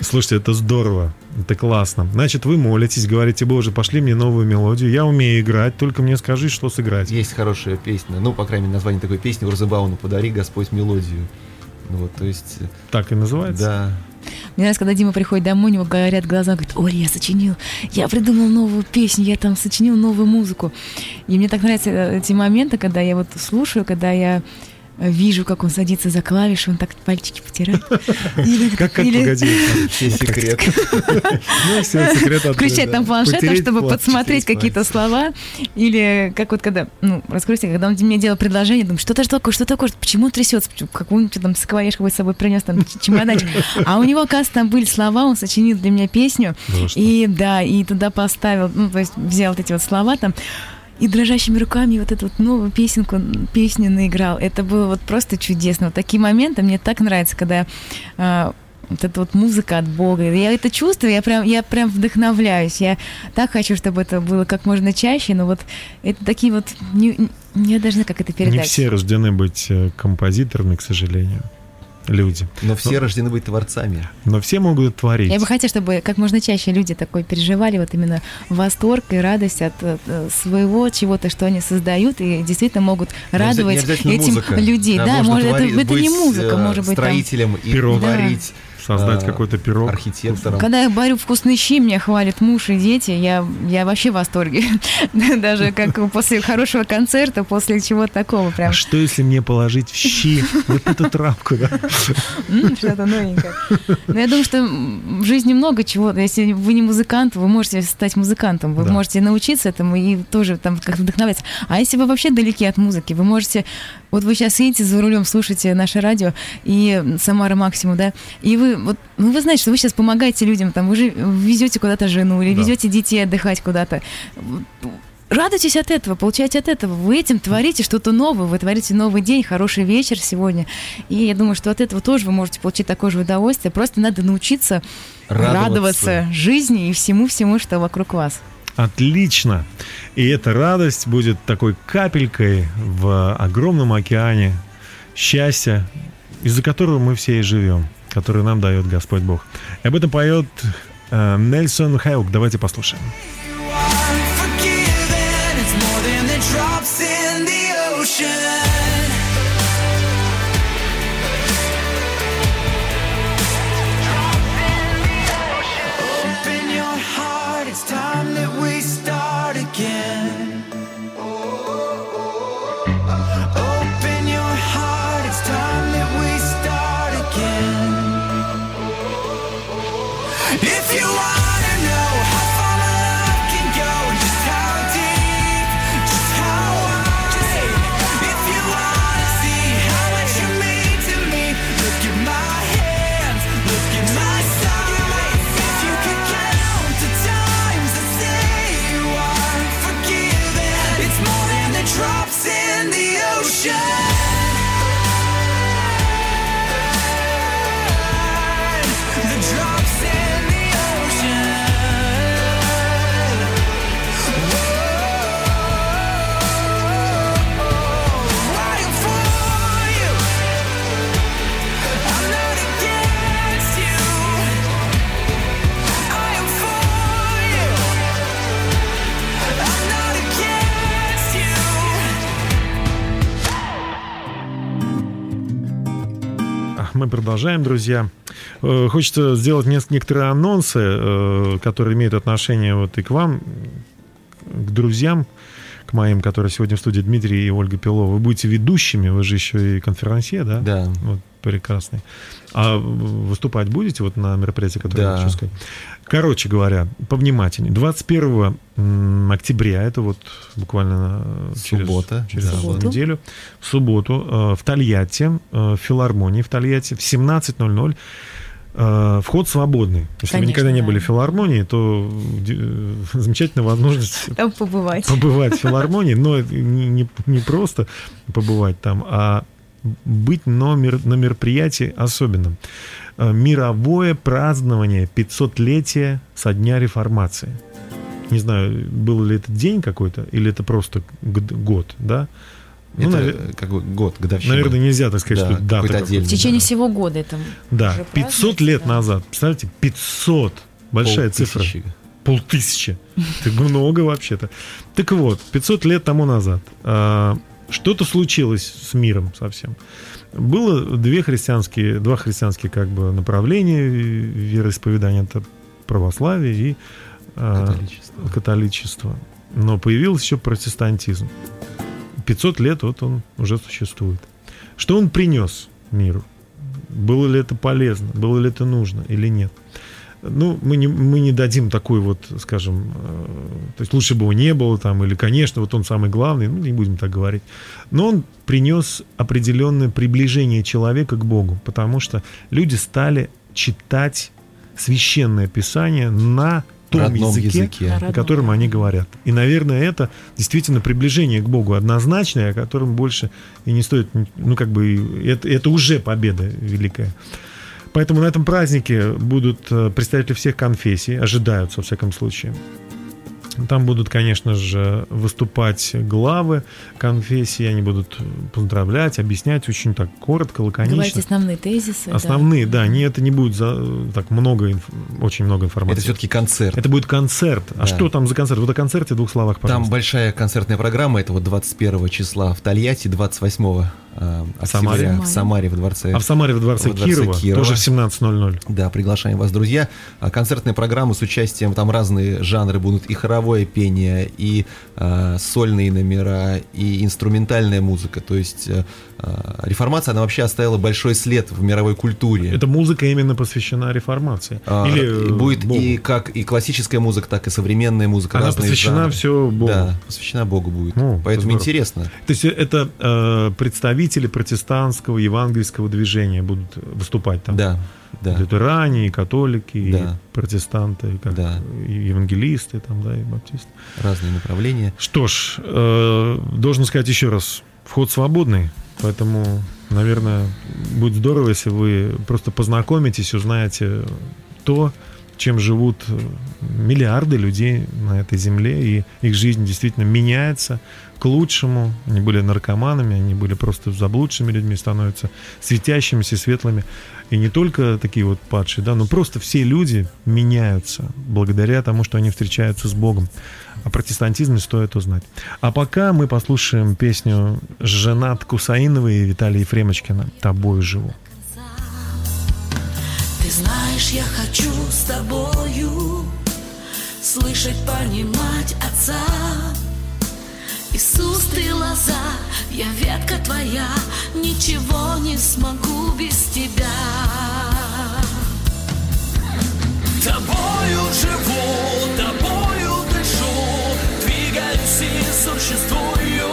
D: Слушайте, это здорово, это классно. Значит, вы молитесь, говорите, Боже, пошли мне новую мелодию. Я умею играть, только мне скажи, что сыграть.
B: Есть хорошая песня, ну, по крайней мере, название такой песни Урзебауну «Подари, Господь, мелодию». Ну, вот, то есть, э,
D: Так и называется?
B: да,
C: Мне нравится, когда Дима приходит домой, у него горят глаза, говорит, Оля, я сочинил, я придумал новую песню, я там сочинил новую музыку. И мне так нравятся э, эти моменты, когда я вот слушаю, когда я вижу, как он садится за клавиши, он так пальчики потирает. Или-
D: Как, как, погоди.
B: Все секреты.
D: Ну, все, секрет открыт,
C: Включать там планшет,
D: Потереть
C: чтобы подсмотреть какие-то слова. Или как вот когда, ну, раскройте, когда он мне делал предложение, думаю, что это такое, что такое, почему он трясется, какую-нибудь там какой с собой принес, там чемоданчик. А у него, оказывается, там были слова, он сочинил для меня песню.
D: Вы что?
C: И да, и туда поставил, ну, то есть взял вот эти вот слова там, и дрожащими руками вот эту вот новую песенку, песню наиграл. Это было вот просто чудесно. Вот такие моменты мне так нравятся, когда а, вот эта вот музыка от Бога. Я это чувствую, я прям, я прям вдохновляюсь. Я так хочу, чтобы это было как можно чаще, но вот это такие вот... Не, я даже не как это передать.
D: Не все рождены быть э, композиторами, к сожалению, люди.
B: Но все рождены быть творцами.
D: Но все могут творить.
C: Я бы хотела, чтобы как можно чаще люди такой переживали вот именно восторг и радость от э, своего чего-то, что они создают, и действительно могут
B: Не
C: радовать
B: не
C: этим
B: музыка.
C: людей. Да,
B: можно
C: может, это, это не музыка,
B: э,
C: может быть, там
B: Строителем и
D: Пирог.
B: творить.
D: Создать
B: э,
D: какой-то пирог.
B: Архитектором.
C: Когда я варю вкусные щи, меня хвалят муж и дети, я, я вообще в восторге. Даже как после хорошего концерта, после чего-то такого прям.
D: А что, если мне положить в щи вот эту травку, да?
C: Что-то новенькое. Но я думаю, что в жизни много чего. Если вы не музыкант, вы можете стать музыкантом. Вы
D: Да.
C: можете научиться этому и тоже там как вдохновляться. А если вы вообще далеки от музыки, вы можете... Вот вы сейчас едете за рулем, слушаете наше радио и Самара Максимум, да, и вы вот, ну вы знаете, что вы сейчас помогаете людям, там, вы же везете куда-то жену или
D: Да.
C: везете детей отдыхать куда-то. Радуйтесь от этого, получайте от этого. Вы этим творите что-то новое, вы творите новый день, хороший вечер сегодня. И я думаю, что от этого тоже вы можете получить такое же удовольствие. Просто надо научиться
B: Радоваться.
C: радоваться, жизни и всему-всему, что вокруг вас.
D: Отлично. И эта радость будет такой капелькой в огромном океане счастья, из-за которого мы все и живем, который нам дает Господь Бог. И об этом поет э, Нельсон Хайлк. Давайте послушаем.
A: Ocean.
D: Продолжаем, друзья. Э, Хочется сделать некоторые анонсы, э, которые имеют отношение вот и к вам, к друзьям, к моим, которые сегодня в студии Дмитрий и Ольга Пилова. Вы будете ведущими, вы же еще и конферансье, да?
B: Да.
D: Вот, прекрасный. А выступать будете вот на мероприятии, которое
B: Да.
D: я хочу сказать? Короче говоря, повнимательнее. 21 м, октября, это вот буквально э, через,
B: Суббота,
D: через.
C: Субботу.
D: неделю, в субботу э, в Тольятти, э, в филармонии в Тольятти в 17.00 э, Вход свободный. Если вы
C: Конечно,
D: никогда не
C: да.
D: были в филармонии, то замечательная возможность
C: Там побывать.
D: побывать в филармонии, но это не, не- не просто побывать там, а быть на, мер- на мероприятии особенном. Э, Мировое празднование 500-летия со дня реформации. Не знаю, был ли это день какой-то, или это просто год, да? Ну,
B: Это
D: навер-
B: э, как бы год, годовщина.
D: наверное, нельзя так сказать,
B: Да,
D: что дата
B: какой-то отдельный.
C: В течение
D: Да.
C: всего года это
D: Да,
C: уже
D: 500
C: празднуется,
D: лет
C: да.
D: назад. Представляете, 500. Большая цифра.
B: Полтысячи.
D: Полтысячи. Это много вообще-то. Так вот, 500 лет тому назад а, что-то случилось с миром совсем. Было две христианские, два христианские как бы направления вероисповедания. Это православие и а,
B: Католичество.
D: католичество. Но появился еще протестантизм. 500 лет вот он уже существует. Что он принес миру? Было ли это полезно? Было ли это нужно или нет? Ну, мы не, мы не дадим такой вот, скажем, э, то есть лучше бы его не было там, или, конечно, вот он самый главный, ну, не будем так говорить. Но он принес определенное приближение человека к Богу, потому что люди стали читать священное писание на том
B: Родном
D: языке,
B: языке.
C: На
D: котором они говорят. И, наверное, это действительно приближение к Богу однозначное, о котором больше и не стоит, ну, как бы, это, это уже победа великая. Поэтому на этом празднике будут э, представители всех конфессий, ожидаются, во всяком случае. Там будут, конечно же, выступать главы конфессии, они будут поздравлять, объяснять очень так коротко,
C: Говорить
D: лаконично.
C: основные тезисы. да.
D: Основные, да, не, это не будет за, так много, инф- очень много информации.
B: Это все-таки концерт.
D: Это будет концерт. А
B: Да.
D: что там за концерт? Вот о концерте в двух словах,
B: Там
D: пожалуйста.
B: большая концертная программа, это вот 21 числа в Тольятти, 28 э,
D: Самаре.
B: октября в Самаре в дворце.
D: А в Самаре в дворце,
B: Во дворце
D: Кирова,
B: Кирова.
D: тоже в 17.00.
B: Да, приглашаем вас, друзья. А, Концертная программа с участием, там разные жанры будут, и хоровое пение, и э, сольные номера, и инструментальная музыка. То есть э, э, реформация, она вообще оставила большой след в мировой культуре.
D: Эта музыка именно посвящена реформации.
B: А,
D: Или э,
B: будет
D: Богу.
B: и как и классическая музыка, так и современная музыка.
D: Она посвящена
B: жанры.
D: все Богу.
B: Да, посвящена Богу будет.
D: Ну, это
B: Поэтому
D: здорово.
B: интересно.
D: То есть это э, представители протестантского, евангельского движения будут выступать там.
B: Да, да.
D: Лютеране, и католики, и
B: Да.
D: протестанты, и как
B: Да.
D: и евангелисты, там, да, и баптисты.
B: Разные направления.
D: Что ж, э, должен сказать еще раз, вход свободный, поэтому, наверное, будет здорово, если вы просто познакомитесь, узнаете то, чем живут э, миллиарды людей на этой земле, и их жизнь действительно меняется к лучшему. Они были наркоманами, они были просто заблудшими людьми, становятся светящимися, светлыми. И не только такие вот падшие, да, но просто все люди меняются благодаря тому, что они встречаются с Богом. О протестантизме стоит узнать. А пока мы послушаем песню Женат Кусаиновой и Виталия Ефремочкина «Тобою живу».
G: Ты знаешь, я хочу с тобою Слышать, понимать Отца Иисус, ты лоза, я ветка твоя Ничего не смогу без тебя
A: Тобою живу, тобою дышу, двигаюсь и существую.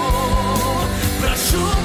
A: Прошу,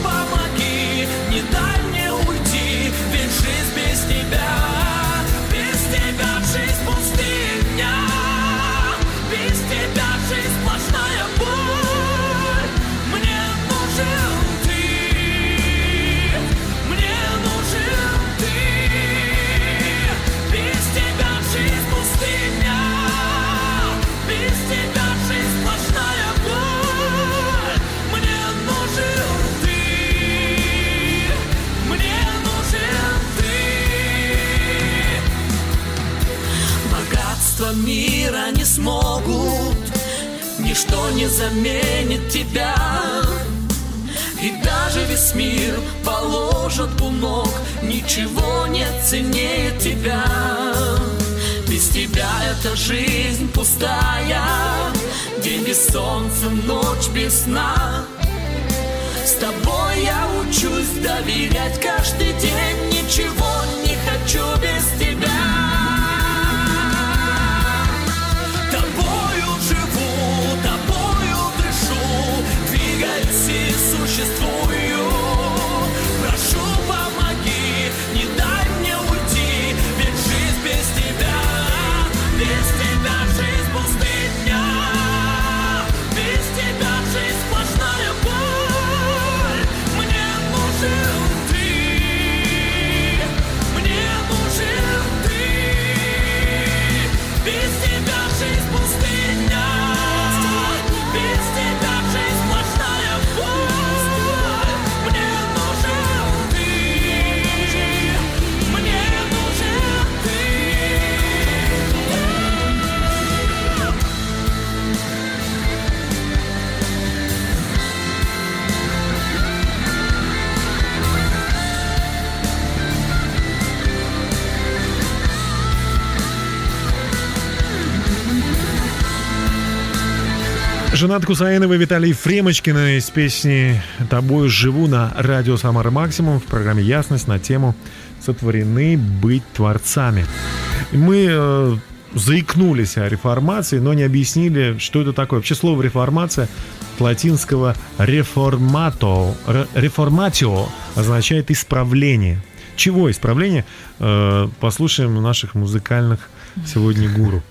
A: Богатства мира не смогут, ничто не заменит тебя. И даже весь мир положит у ног, ничего не ценнее тебя. Без тебя эта жизнь пустая, день без солнца, ночь без сна. С тобой я учусь доверять каждый день, ничего не хочу без тебя.
D: Женат Кусаинова Виталий Фремочкина из песни «Тобой живу» на радио «Самара Максимум» в программе «Ясность» на тему «Сотворены быть творцами». Мы э, заикнулись о реформации, но не объяснили, что это такое. Вообще слово «реформация» латинского «реформато», ре- «реформатио» означает «исправление». Чего исправление? Э, послушаем наших музыкальных сегодня гуру.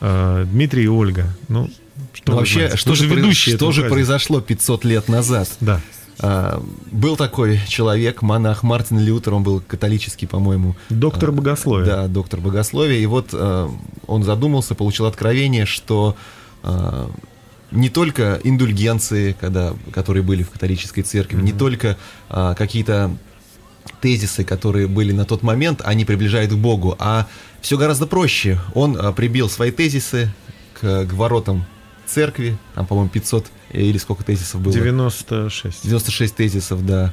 D: Э, Дмитрий и Ольга. Ну, что
B: вообще,
D: знаете?
B: что, же,
D: ведущие
B: что же произошло 500 лет назад?
D: Да.
B: А, был такой человек, монах Мартин Лютер, он был католический, по-моему.
D: Доктор
B: а,
D: богословия.
B: Да, доктор богословия. И вот а, он задумался, получил откровение, что а, не только индульгенции, когда, которые были в католической церкви, не только а, какие-то тезисы, которые были на тот момент, они приближают к Богу, а все гораздо проще. Он а, прибил свои тезисы к, к воротам церкви, там, по-моему, 500 или сколько тезисов было?
D: 96.
B: 96 тезисов, да,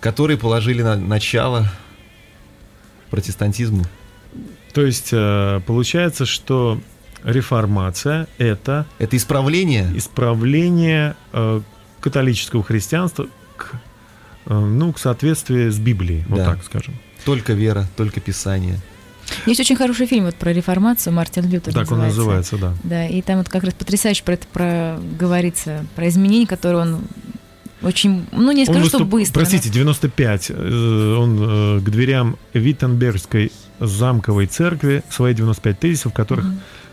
B: которые положили на начало протестантизму.
D: То есть э, получается, что реформация это
B: Это исправление,
D: исправление э, католического христианства к, э, ну, к соответствии с Библией, вот
B: Да.
D: так скажем.
B: только вера, только Писание.
C: Есть очень хороший фильм вот про реформацию, Мартин Лютер
D: так он называется, да.
C: Да, и там вот как раз потрясающе про это про, говорится, про изменения, которые он очень, ну не скажу,
D: Он
C: что
D: выступ-
C: быстро.
D: Простите, 95. э, Он э, к дверям Виттенбергской замковой церкви свои 95 тезисов, в которых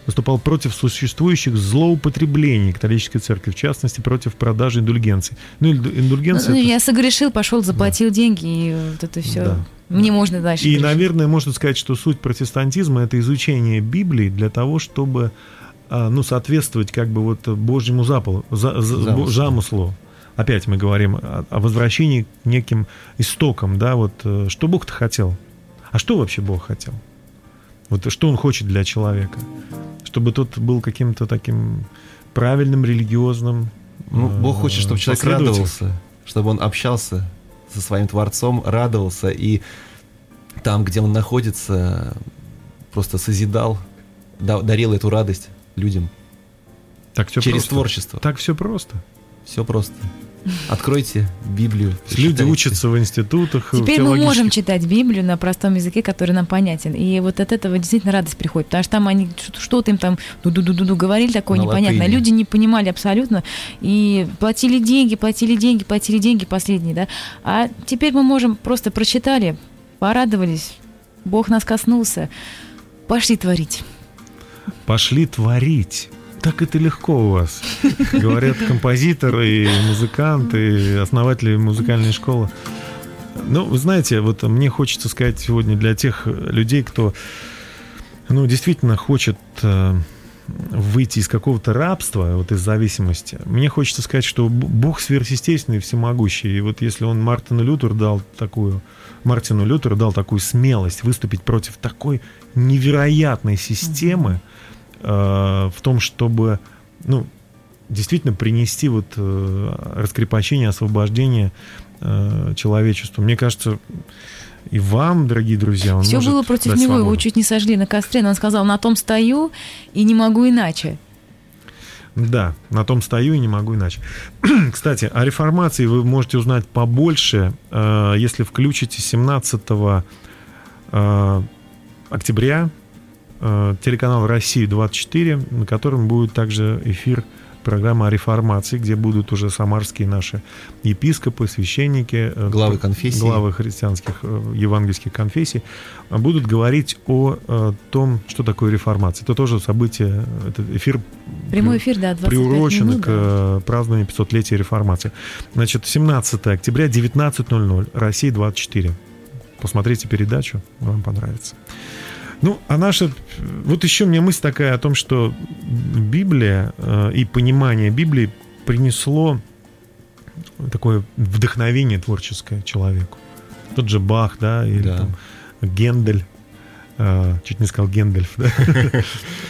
D: выступал против существующих злоупотреблений католической церкви, в частности, против продажи индульгенций. Ну, инду-
C: но-
D: индульгенция...
C: ну,
D: это-
C: я согрешил, пошел, заплатил деньги, и вот это все.
D: Да.
C: Мне можно дальше.
D: И,
C: грешить.
D: наверное, можно сказать, что суть протестантизма это изучение Библии для того, чтобы а, ну, соответствовать как бы вот Божьему запалу, за- за-
B: Замыслу.
D: замыслу. Опять мы говорим о, о возвращении к неким истокам, да, вот э, что Бог-то хотел. А что вообще Бог хотел? Вот что Он хочет для человека? Чтобы тот был каким-то таким правильным, религиозным.
B: Ну,
D: э,
B: Бог хочет, чтобы человек радовался, чтобы он общался со своим Творцом, радовался, и там, где он находится, просто созидал, да- дарил эту радость людям
D: Так все
B: через
D: просто.
B: творчество.
D: Так все просто.
B: Все просто. Откройте Библию.
D: Люди учатся в институтах. в
C: Теперь мы можем читать Библию на простом языке, который нам понятен. И вот от этого действительно радость приходит. Потому что там они что- что-то им там ду-ду-ду-ду говорили такое
B: На
C: непонятное.
B: латыни.
C: Люди не понимали абсолютно. И платили деньги, платили деньги, платили деньги последние, да. А теперь мы можем просто прочитали, порадовались, Бог нас коснулся, пошли творить.
D: Пошли творить. Так это легко у вас, говорят композиторы, музыканты, основатели музыкальной школы. Ну, вы знаете, вот мне хочется сказать сегодня для тех людей, кто, ну, действительно хочет э, выйти из какого-то рабства, вот из зависимости. Мне хочется сказать, что Бог сверхъестественный всемогущий. И вот если он Мартину Лютеру дал такую, Мартину Лютеру дал такую смелость выступить против такой невероятной системы, э, в том, чтобы, ну, действительно принести вот э, раскрепощение, освобождение э, человечеству. Мне кажется, и вам, дорогие друзья, он
C: Все было против него, его
D: свободу.
C: чуть не сожгли на костре, но он сказал, на том стою и не могу иначе.
D: Да, на том стою и не могу иначе. Кстати, о реформации вы можете узнать побольше, э, если включите 17 э, октября э, телеканал «Россия-24», на котором будет также эфир программы о реформации, где будут уже самарские наши епископы, священники, э,
B: Главы конфессий.
D: главы христианских э, евангельских конфессий, будут говорить о э, том, что такое реформация. Это тоже событие, это эфир
C: Прямой эфир, да, 25
D: приурочен
C: минут.
D: к
C: да.
D: э, празднованию 500-летия реформации. Значит, 17 октября, 19.00, Россия 24. Посмотрите передачу, вам понравится. Ну, а наша... Вот еще мне мысль такая о том, что Библия э, и понимание Библии принесло такое вдохновение творческое человеку. Тот же Бах, да, или
B: Да.
D: там Гендель, чуть не сказал Гендельф, да?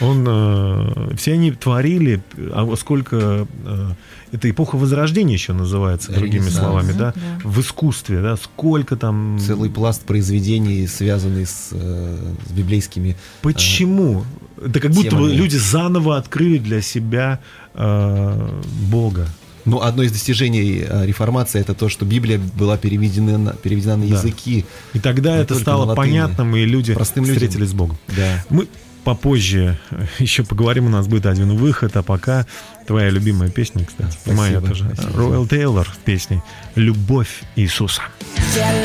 D: Он, э, все они творили, а сколько, э, это эпоха Возрождения еще называется, другими словами, да,
C: Да.
D: в искусстве, да, сколько там...
B: Целый пласт произведений, связанный с, э, с библейскими.
D: Почему? Это как будто бы люди заново открыли для себя э, Бога.
B: Ну, одно из достижений э, реформации это то, что Библия была переведена на, переведена на
D: Да.
B: языки.
D: И тогда это стало
B: на латыни.
D: понятным, и люди
B: Простым людям.
D: встретились с Богом.
B: Да.
D: Мы попозже еще поговорим, у нас будет один выход, а пока твоя любимая песня, кстати,
B: Спасибо,
D: моя тоже.
B: спасибо.
D: Роэл Тейлор в песне «Любовь Иисуса».
H: Yeah,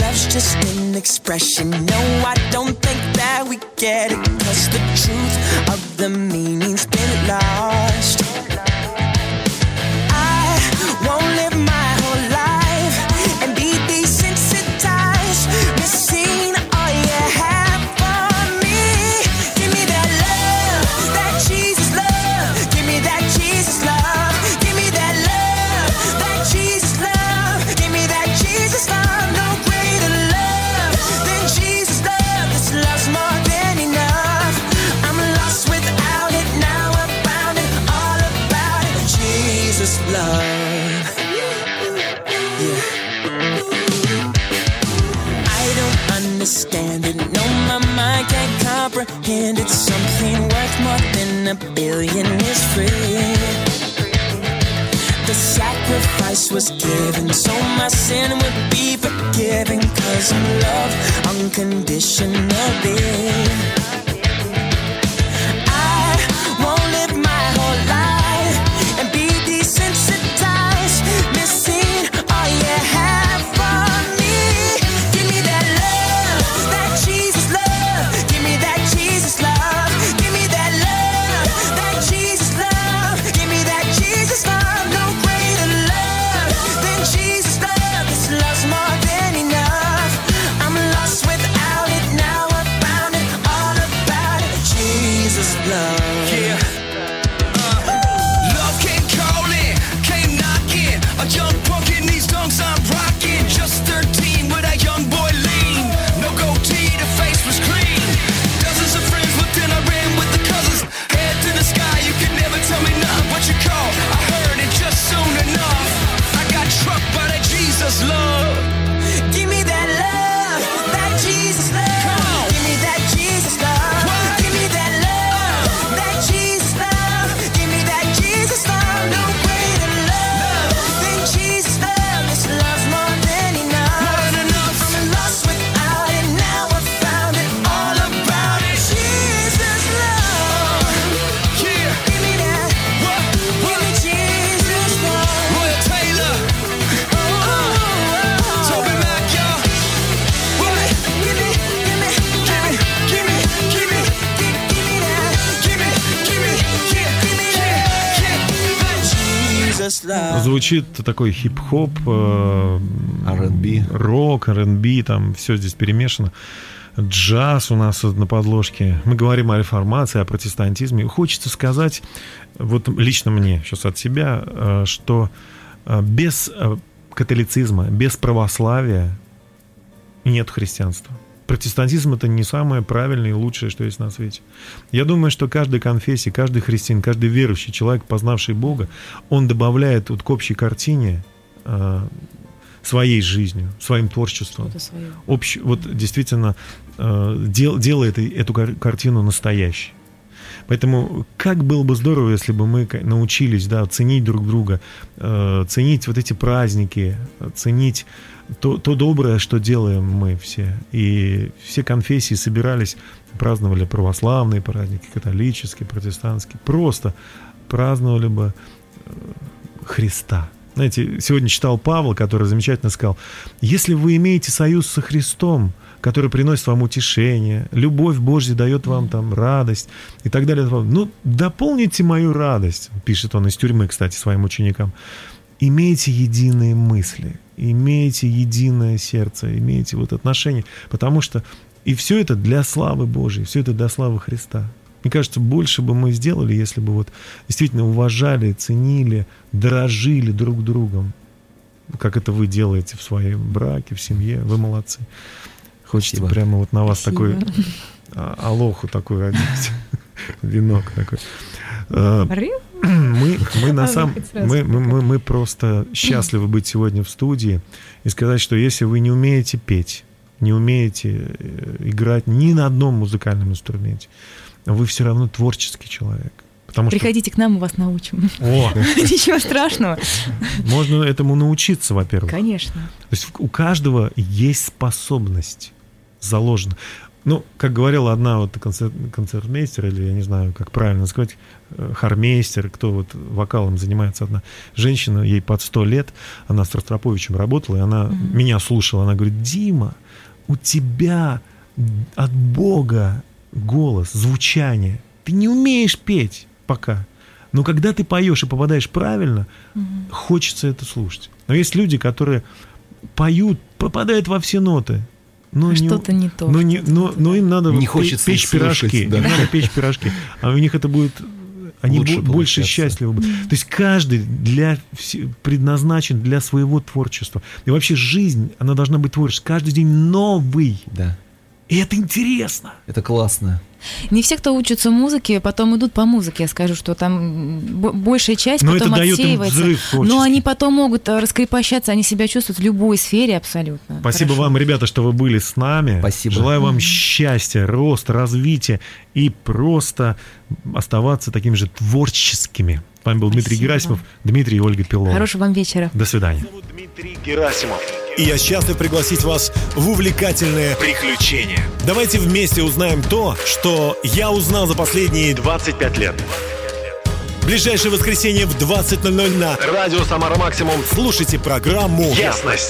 H: a billion is free. The sacrifice was given so my sin would be forgiven. Cause I'm loved unconditionally.
D: Звучит такой хип-хоп, э,
B: R&B.
D: рок, R&B, там все здесь перемешано. Джаз у нас на подложке. Мы говорим о реформации, о протестантизме. Хочется сказать, вот лично мне, сейчас от себя, э, что э, без католицизма, без православия нет христианства. Протестантизм это не самое правильное и лучшее, что есть на свете. Я думаю, что каждой конфессии, каждый христиан, каждый верующий человек, познавший Бога, он добавляет вот к общей картине э, своей жизнью, своим творчеством.
C: Свое.
D: Общ, вот действительно э, дел- делает эту кар- картину настоящей. Поэтому как было бы здорово, если бы мы научились, да, ценить друг друга, э, ценить вот эти праздники, э, ценить то, то доброе, что делаем мы все. И все конфессии собирались, праздновали православные праздники, католические, протестантские. Просто праздновали бы э, Христа. Знаете, сегодня читал Павла, который замечательно сказал, если вы имеете союз со Христом, который приносит вам утешение, любовь Божья дает вам там радость и так далее. Ну, дополните мою радость, пишет он из тюрьмы, кстати, своим ученикам. Имейте единые мысли, имейте единое сердце, имейте вот отношения, потому что и все это для славы Божьей, все это для славы Христа. Мне кажется, больше бы мы сделали, если бы вот действительно уважали, ценили, дорожили друг другом, как это вы делаете в своем браке, в семье. Вы молодцы. Хочется
B: Спасибо.
D: прямо вот на вас
C: Спасибо.
D: такой а, алоху такой одеть. Венок такой. А,
C: Ры?
D: Мы, мы на
C: А,
D: самом, мы, мы, мы, мы просто счастливы быть сегодня в студии и сказать, что если вы не умеете петь, не умеете э, играть ни на одном музыкальном инструменте, вы все равно творческий человек. Потому что
C: Приходите к нам, мы вас научим.
D: О,
C: Ничего страшного.
D: можно этому научиться, во-первых.
C: Конечно.
D: То есть у каждого есть способность заложена. Ну, как говорила одна вот концерт, концертмейстер, или я не знаю, как правильно сказать, э, хармейстер, кто вот вокалом занимается, одна женщина, ей под сто лет, она с Ростроповичем работала, и она меня слушала, она говорит, Дима, у тебя от Бога голос, звучание, ты не умеешь петь пока. Но когда ты поешь и попадаешь правильно, хочется это слушать. Но есть люди, которые поют, попадают во все ноты. Но
C: А что-то не то,
D: Но, не, но, но им надо
B: Не хочется
D: печь
B: слушать,
D: пирожки.
B: да.
D: Им надо печь пирожки. А у них это будет... Они
B: Лучше
D: бу- больше счастливы будут. То есть каждый для, предназначен для своего творчества. И вообще жизнь, она должна быть творческой. Каждый день новый.
B: Да.
D: И это интересно.
B: Это классно.
C: Не все, кто учатся музыке, потом идут по музыке. Я скажу, что там большая часть
D: Но
C: потом
D: это дает им
C: отсеивается.
D: взрыв
C: Но они потом могут э, раскрепощаться, они себя чувствуют в любой сфере абсолютно.
D: Спасибо
C: Хорошо.
D: вам, ребята, что вы были с нами.
B: Спасибо.
D: Желаю вам счастья, роста, развития и просто оставаться такими же творческими. С вами был Дмитрий
C: Спасибо.
D: Герасимов, Дмитрий и Ольга Пилова.
C: Хорошего вам вечера.
D: До свидания.
I: зовут Дмитрий Герасимов. И я счастлив пригласить вас в увлекательное приключение. Давайте вместе узнаем то, что я узнал за последние 25 лет. Ближайшее воскресенье в 20.00 на Радио Самара Максимум. Слушайте программу «Ясность».